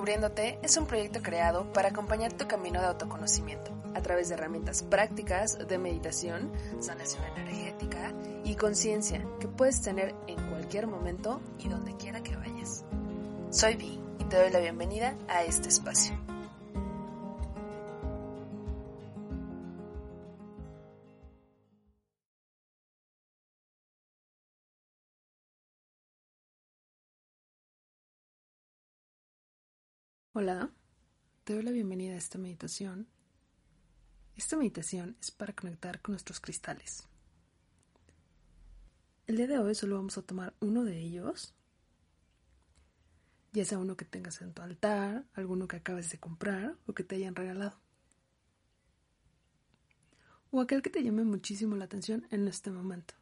Descubriéndote es un proyecto creado para acompañar tu camino de autoconocimiento a través de herramientas prácticas de meditación, sanación energética y conciencia que puedes tener en cualquier momento y donde quiera que vayas. Soy Vi y te doy la bienvenida a este espacio. Hola, te doy la bienvenida a esta meditación. Esta meditación es para conectar con nuestros cristales. El día de hoy solo vamos a tomar uno de ellos, ya sea uno que tengas en tu altar, alguno que acabes de comprar o que te hayan regalado. O aquel que te llame muchísimo la atención en este momento.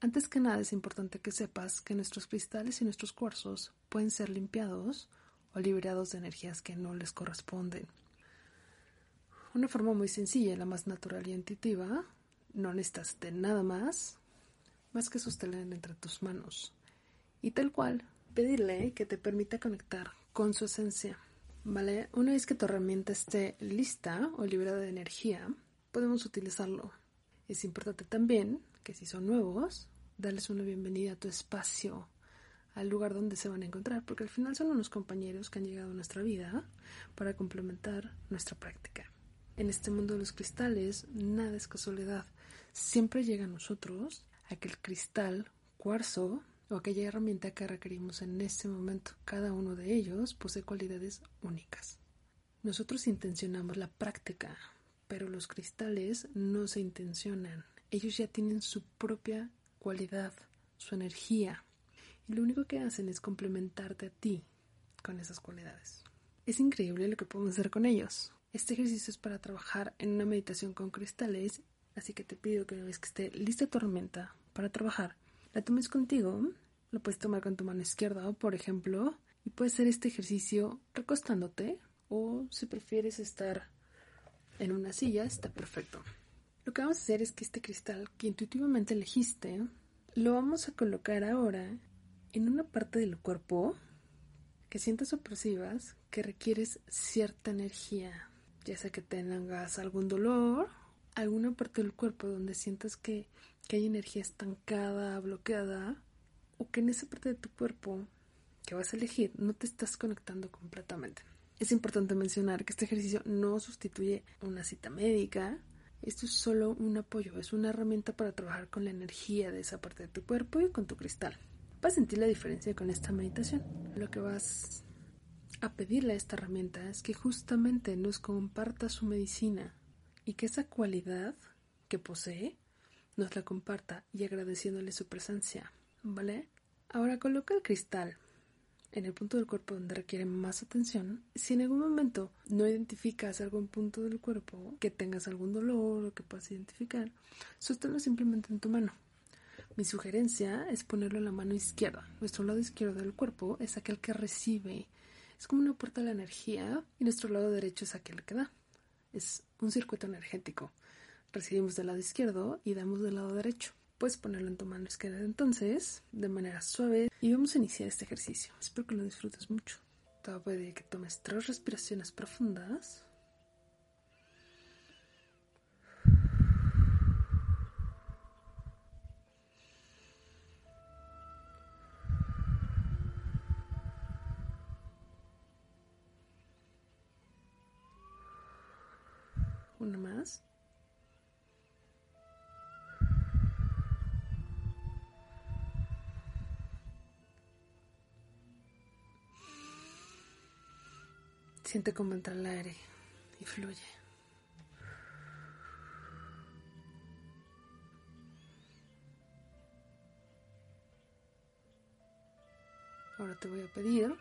Antes que nada es importante que sepas que nuestros cristales y nuestros cuarzos pueden ser limpiados o liberados de energías que no les corresponden. Una forma muy sencilla, la más natural y intuitiva, no necesitas de nada más, más que sostener entre tus manos. Y tal cual, pedirle que te permita conectar con su esencia. ¿Vale? Una vez que tu herramienta esté lista o liberada de energía, podemos utilizarlo. Es importante también que si son nuevos, darles una bienvenida a tu espacio, al lugar donde se van a encontrar, porque al final son unos compañeros que han llegado a nuestra vida para complementar nuestra práctica. En este mundo de los cristales, nada es casualidad. Siempre llega a nosotros aquel cristal, cuarzo o aquella herramienta que requerimos en este momento. Cada uno de ellos posee cualidades únicas. Nosotros intencionamos la práctica, pero los cristales no se intencionan. Ellos ya tienen su propia cualidad, su energía, y lo único que hacen es complementarte a ti con esas cualidades. Es increíble lo que podemos hacer con ellos. Este ejercicio es para trabajar en una meditación con cristales, así que te pido que una vez que esté lista tu herramienta para trabajar, la tomes contigo, la puedes tomar con tu mano izquierda, por ejemplo, y puedes hacer este ejercicio recostándote o si prefieres estar en una silla, está perfecto. Lo que vamos a hacer es que este cristal que intuitivamente elegiste, lo vamos a colocar ahora en una parte del cuerpo que sientas o percibas que requieres cierta energía, ya sea que tengas algún dolor, alguna parte del cuerpo donde sientas que, que hay energía estancada, bloqueada, o que en esa parte de tu cuerpo que vas a elegir no te estás conectando completamente. Es importante mencionar que este ejercicio no sustituye una cita médica, esto es solo un apoyo, es una herramienta para trabajar con la energía de esa parte de tu cuerpo y con tu cristal vas a sentir la diferencia con esta meditación. Lo que vas a pedirle a esta herramienta es que justamente nos comparta su medicina y que esa cualidad que posee nos la comparta y agradeciéndole su presencia, ¿vale? Ahora coloca el cristal en el punto del cuerpo donde requiere más atención. Si en algún momento no identificas algún punto del cuerpo que tengas algún dolor o que puedas identificar, sosténlo simplemente en tu mano. Mi sugerencia es ponerlo en la mano izquierda. Nuestro lado izquierdo del cuerpo es aquel que recibe. Es como una puerta de la energía y nuestro lado derecho es aquel que da. Es un circuito energético. Recibimos del lado izquierdo y damos del lado derecho. Puedes ponerlo en tu mano izquierda entonces, de manera suave, y vamos a iniciar este ejercicio. Espero que lo disfrutes mucho. Te voy que tomes tres respiraciones profundas. Más. Siente cómo entra el aire y fluye. Ahora te voy a pedir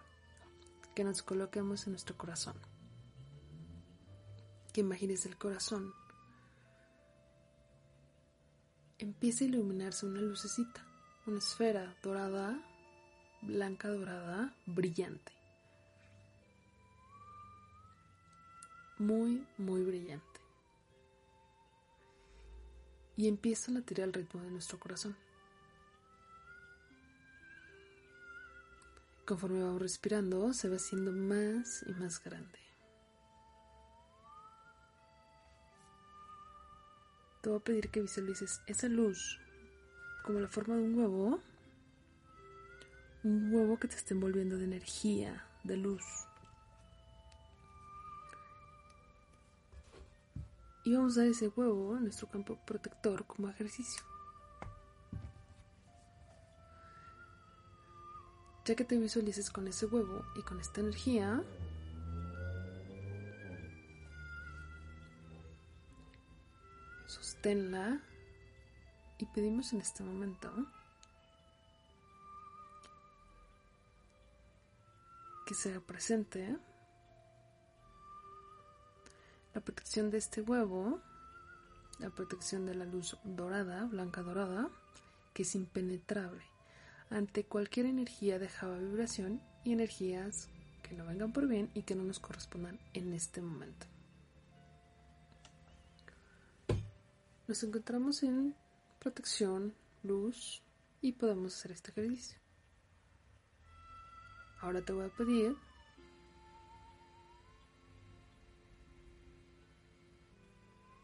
que nos coloquemos en nuestro corazón. Que imagines el corazón. Empieza a iluminarse una lucecita, una esfera dorada, blanca dorada, brillante. Muy, muy brillante. Y empieza a latir al ritmo de nuestro corazón. Conforme vamos respirando, se va haciendo más y más grande. Te voy a pedir que visualices esa luz como la forma de un huevo. Un huevo que te está envolviendo de energía, de luz. Y vamos a dar ese huevo en nuestro campo protector como ejercicio. Ya que te visualices con ese huevo y con esta energía, sosténla y pedimos en este momento que sea presente la protección de este huevo, la protección de la luz dorada, blanca dorada, que es impenetrable ante cualquier energía de Java vibración y energías que no vengan por bien y que no nos correspondan en este momento. Nos encontramos en protección, luz y podemos hacer este ejercicio. Ahora te voy a pedir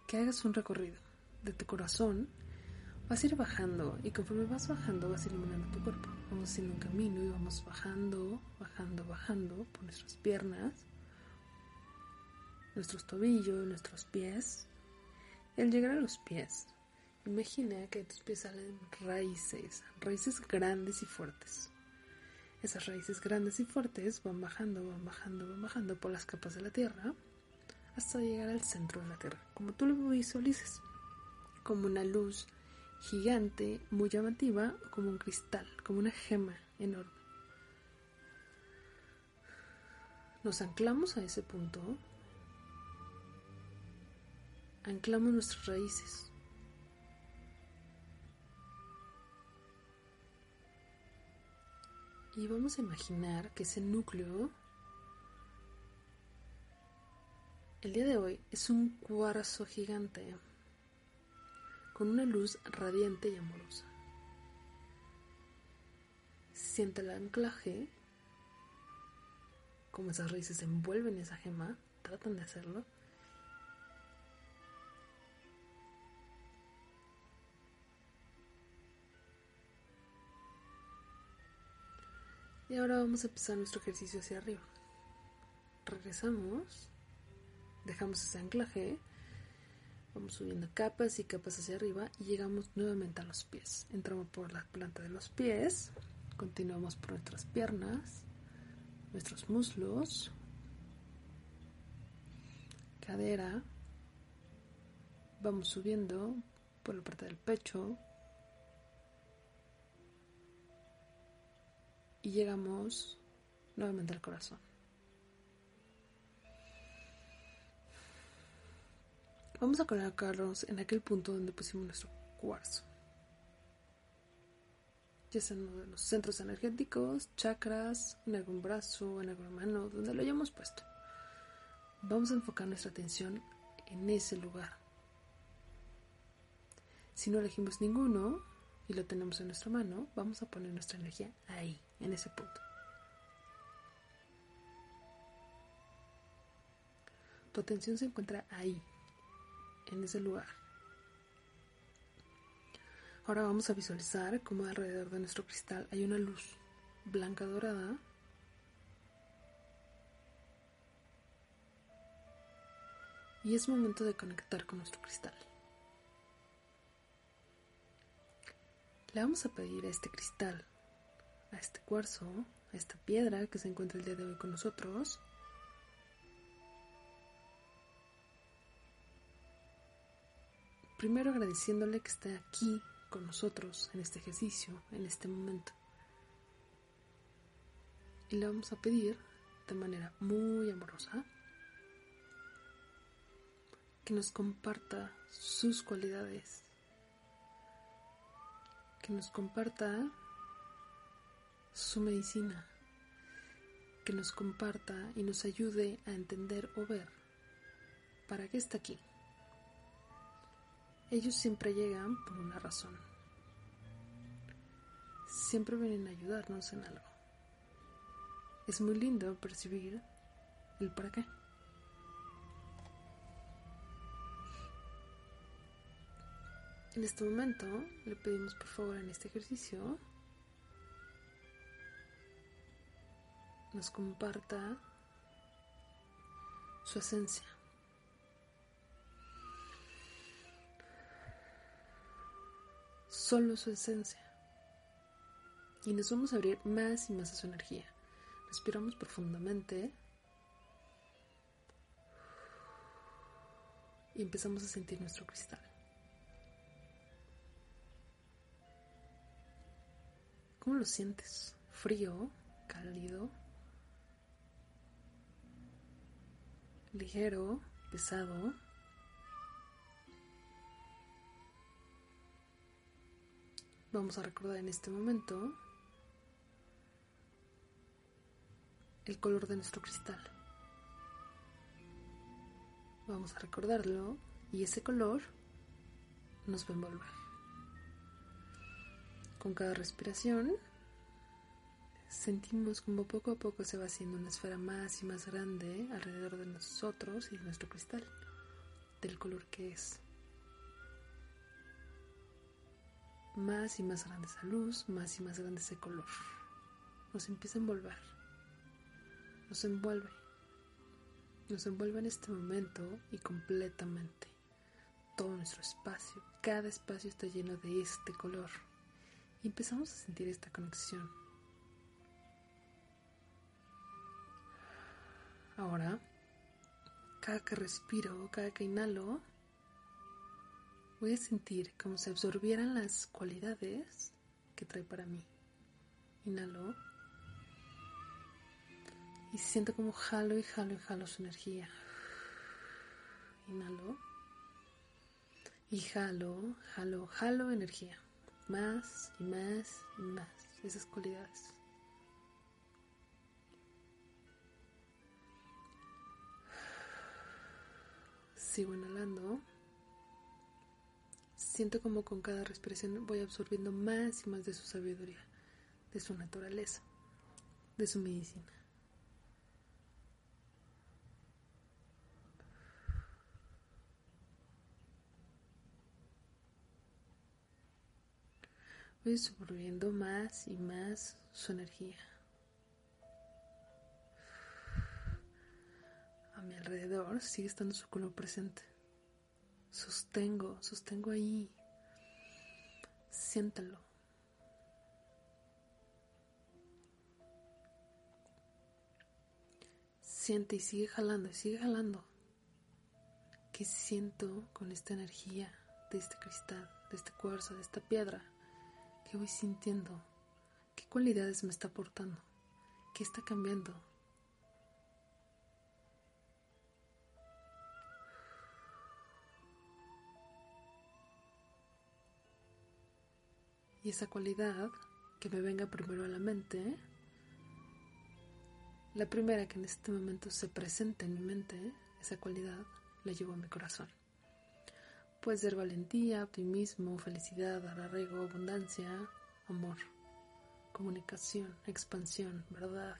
que hagas un recorrido de tu corazón vas a ir bajando y conforme vas bajando vas eliminando tu cuerpo. Vamos haciendo un camino y vamos bajando, bajando, bajando por nuestras piernas, nuestros tobillos, nuestros pies. Al llegar a los pies, imagina que de tus pies salen raíces, raíces grandes y fuertes. Esas raíces grandes y fuertes van bajando, van bajando, van bajando por las capas de la tierra hasta llegar al centro de la tierra, como tú lo visualices, como una luz gigante, muy llamativa, como un cristal, como una gema enorme. Nos anclamos a ese punto, anclamos nuestras raíces. Y vamos a imaginar que ese núcleo, el día de hoy, es un cuarzo gigante con una luz radiante y amorosa. Siente el anclaje, como esas raíces envuelven esa gema, tratan de hacerlo. Y ahora vamos a empezar nuestro ejercicio hacia arriba. Regresamos, dejamos ese anclaje Vamos subiendo capas y capas hacia arriba y llegamos nuevamente a los pies. Entramos por la planta de los pies, continuamos por nuestras piernas, nuestros muslos, cadera. Vamos subiendo por la parte del pecho y llegamos nuevamente al corazón. Vamos a colocarnos en aquel punto donde pusimos nuestro cuarzo. Ya sea en los centros energéticos, chakras, en algún brazo, en alguna mano, donde lo hayamos puesto. Vamos a enfocar nuestra atención en ese lugar. Si no elegimos ninguno y lo tenemos en nuestra mano, vamos a poner nuestra energía ahí, en ese punto. Tu atención se encuentra ahí, en ese lugar. Ahora vamos a visualizar cómo alrededor de nuestro cristal hay una luz blanca dorada y es momento de conectar con nuestro cristal. Le vamos a pedir a este cristal, a este cuarzo, a esta piedra que se encuentra el día de hoy con nosotros, Primero agradeciéndole que esté aquí con nosotros en este ejercicio, en este momento. Y le vamos a pedir de manera muy amorosa que nos comparta sus cualidades, que nos comparta su medicina, que nos comparta y nos ayude a entender o ver para qué está aquí. Ellos siempre llegan por una razón. Siempre vienen a ayudarnos en algo. Es muy lindo percibir el para qué. En este momento le pedimos por favor en este ejercicio nos comparta su esencia. Solo su esencia. Y nos vamos a abrir más y más a su energía. Respiramos profundamente. Y empezamos a sentir nuestro cristal. ¿Cómo lo sientes? ¿Frío? ¿Cálido? ¿Ligero? ¿Pesado? Vamos a recordar en este momento el color de nuestro cristal. Vamos a recordarlo y ese color nos va a envolver. Con cada respiración sentimos como poco a poco se va haciendo una esfera más y más grande alrededor de nosotros y de nuestro cristal, del color que es. Más y más grande esa luz, más y más grande ese color. Nos empieza a envolver. Nos envuelve. Nos envuelve en este momento y completamente. Todo nuestro espacio, cada espacio está lleno de este color. Y empezamos a sentir esta conexión. Ahora, cada que respiro, cada que inhalo, voy a sentir como si absorbieran las cualidades que trae para mí. Inhalo. Y siento como jalo y jalo y jalo su energía. Inhalo. Y jalo, jalo, jalo energía. Más y más y más. Esas cualidades. Sigo inhalando. Siento como con cada respiración voy absorbiendo más y más de su sabiduría, de su naturaleza, de su medicina. Absorbiendo más y más su energía. A mi alrededor sigue estando su color presente. Sostengo, sostengo ahí. Siéntalo. Siente y sigue jalando y sigue jalando. ¿Qué siento con esta energía de este cristal, de este cuarzo, de esta piedra? ¿Qué voy sintiendo? ¿Qué cualidades me está aportando? ¿Qué está cambiando? Y esa cualidad que me venga primero a la mente, la primera que en este momento se presenta en mi mente, esa cualidad la llevo a mi corazón. Puede ser valentía, optimismo, felicidad, arraigo, abundancia, amor, comunicación, expansión, verdad,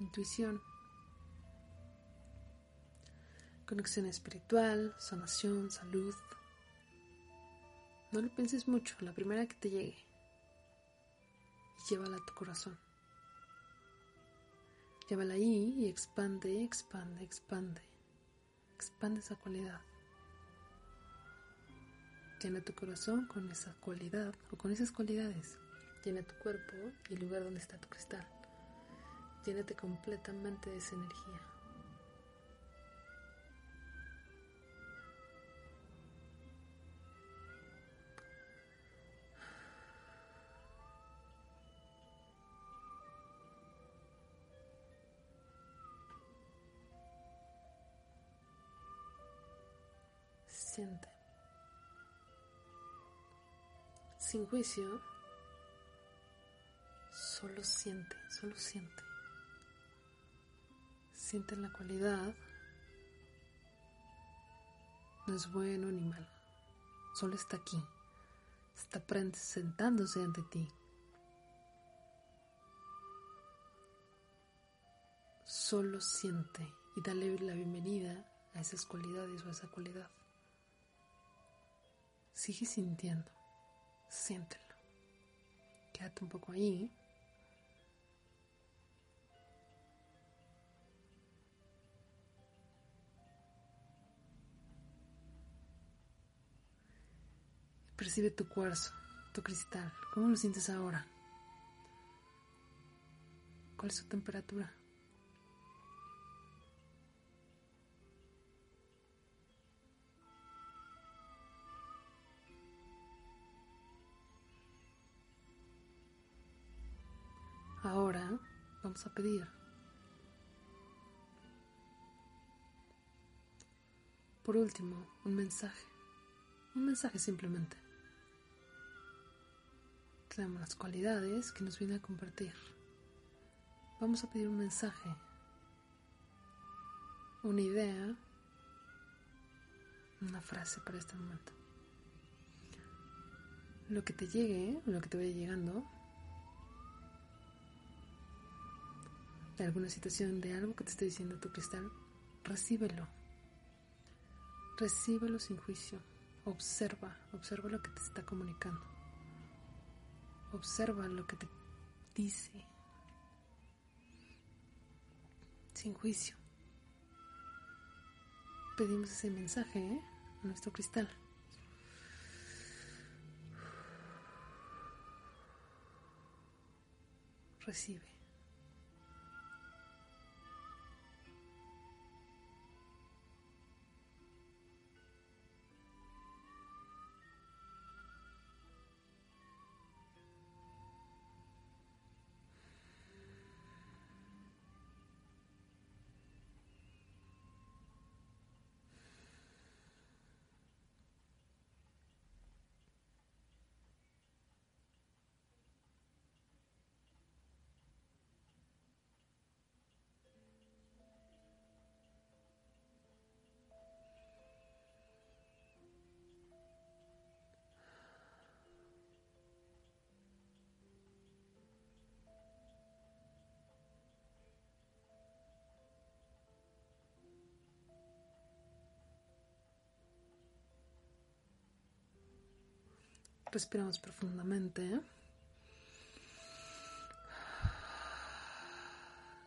intuición, conexión espiritual, sanación, salud, no lo pienses mucho, la primera que te llegue. Llévala a tu corazón. Llévala ahí y expande, expande, expande. Expande esa cualidad. Llena tu corazón con esa cualidad o con esas cualidades. Llena tu cuerpo y el lugar donde está tu cristal. Llénate completamente de esa energía. Sin juicio, solo siente, solo siente. Siente la cualidad. No es bueno ni malo. Solo está aquí. Está sentándose ante ti. Solo siente y dale la bienvenida a esas cualidades o a esa cualidad. Sigue sintiendo, siéntelo. Quédate un poco ahí. Percibe tu cuarzo, tu cristal. ¿Cómo lo sientes ahora? ¿Cuál es su temperatura? Vamos a pedir. Por último, un mensaje. Un mensaje simplemente. Tenemos las cualidades que nos viene a compartir. Vamos a pedir un mensaje, una idea, una frase para este momento. Lo que te llegue, lo que te vaya llegando, de alguna situación, de algo que te esté diciendo tu cristal, recíbelo. Recíbelo sin juicio. Observa, observa lo que te está comunicando. Observa lo que te dice. Sin juicio. Pedimos ese mensaje ¿eh? a nuestro cristal. Recibe. Respiramos profundamente.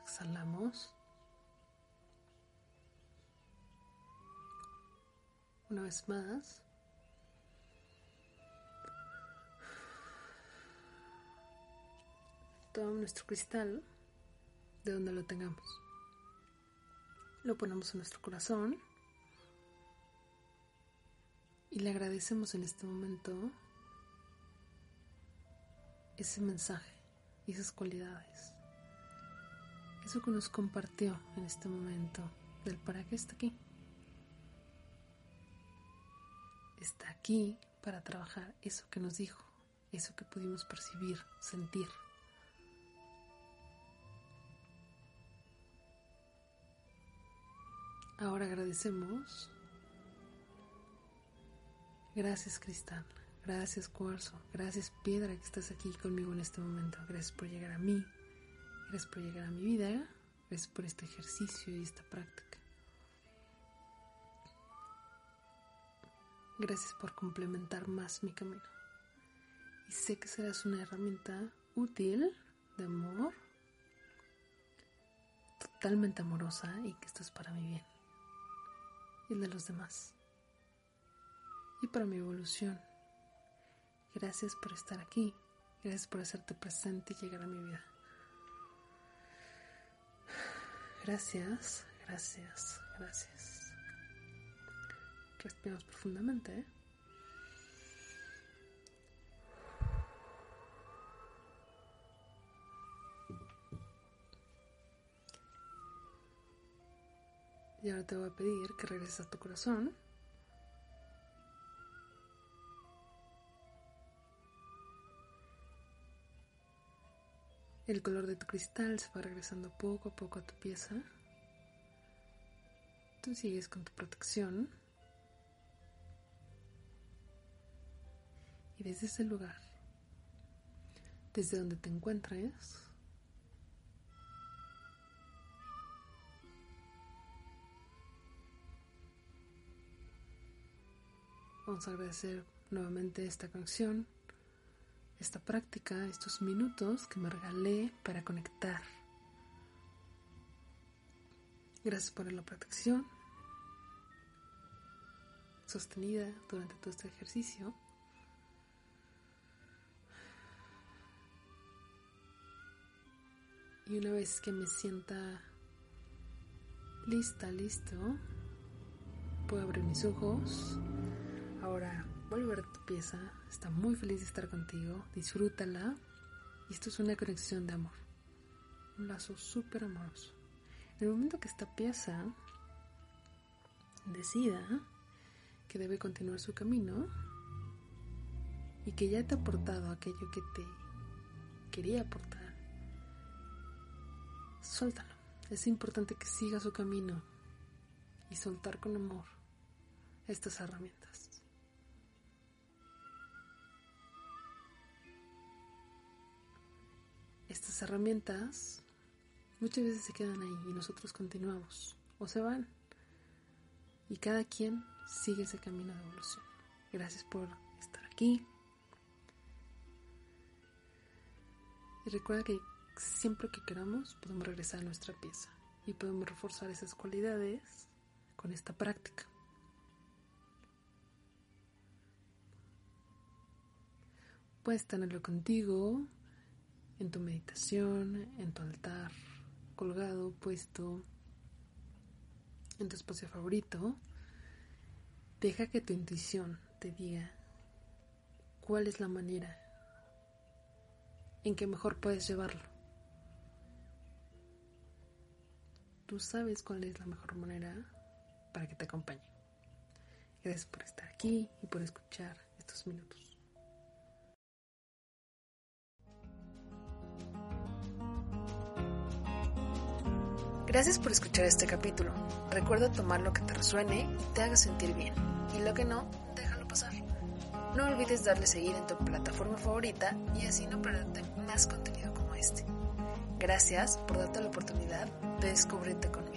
Exhalamos. Una vez más. Tomamos nuestro cristal de donde lo tengamos. Lo ponemos en nuestro corazón y le agradecemos en este momento ese mensaje y esas cualidades. Eso que nos compartió en este momento del para qué está aquí. Está aquí para trabajar eso que nos dijo, eso que pudimos percibir, sentir. Ahora agradecemos. Gracias, Cristal. Gracias cuarzo, gracias piedra que estás aquí conmigo en este momento. Gracias por llegar a mí, gracias por llegar a mi vida, gracias por este ejercicio y esta práctica. Gracias por complementar más mi camino. Y sé que serás una herramienta útil de amor, totalmente amorosa y que esto es para mi bien y el de los demás y para mi evolución Gracias por estar aquí. Gracias por hacerte presente y llegar a mi vida. Gracias, gracias, gracias. Respiramos profundamente. ¿eh? Y ahora te voy a pedir que regreses a tu corazón El color de tu cristal se va regresando poco a poco a tu pieza. Tú sigues con tu protección. Y desde ese lugar, desde donde te encuentres, vamos a agradecer nuevamente esta conexión esta práctica, estos minutos que me regalé para conectar. Gracias por la protección sostenida durante todo este ejercicio. Y una vez que me sienta lista, listo, puedo abrir mis ojos. Ahora vuelve a ver tu pieza, está muy feliz de estar contigo, disfrútala. Y esto es una conexión de amor, un lazo súper amoroso. En el momento que esta pieza decida que debe continuar su camino y que ya te ha aportado aquello que te quería aportar, suéltalo. Es importante que siga su camino y soltar con amor estas herramientas. Estas herramientas muchas veces se quedan ahí y nosotros continuamos o se van. Y cada quien sigue ese camino de evolución. Gracias por estar aquí. Y recuerda que siempre que queramos podemos regresar a nuestra pieza y podemos reforzar esas cualidades con esta práctica. Puedes tenerlo contigo en tu meditación, en tu altar, colgado, puesto en tu espacio favorito, deja que tu intuición te diga cuál es la manera en que mejor puedes llevarlo. Tú sabes cuál es la mejor manera para que te acompañe. Gracias por estar aquí y por escuchar estos minutos. Gracias por escuchar este capítulo. Recuerda tomar lo que te resuene y te haga sentir bien. Y lo que no, déjalo pasar. No olvides darle seguir en tu plataforma favorita y así no perderte más contenido como este. Gracias por darte la oportunidad de descubrirte conmigo.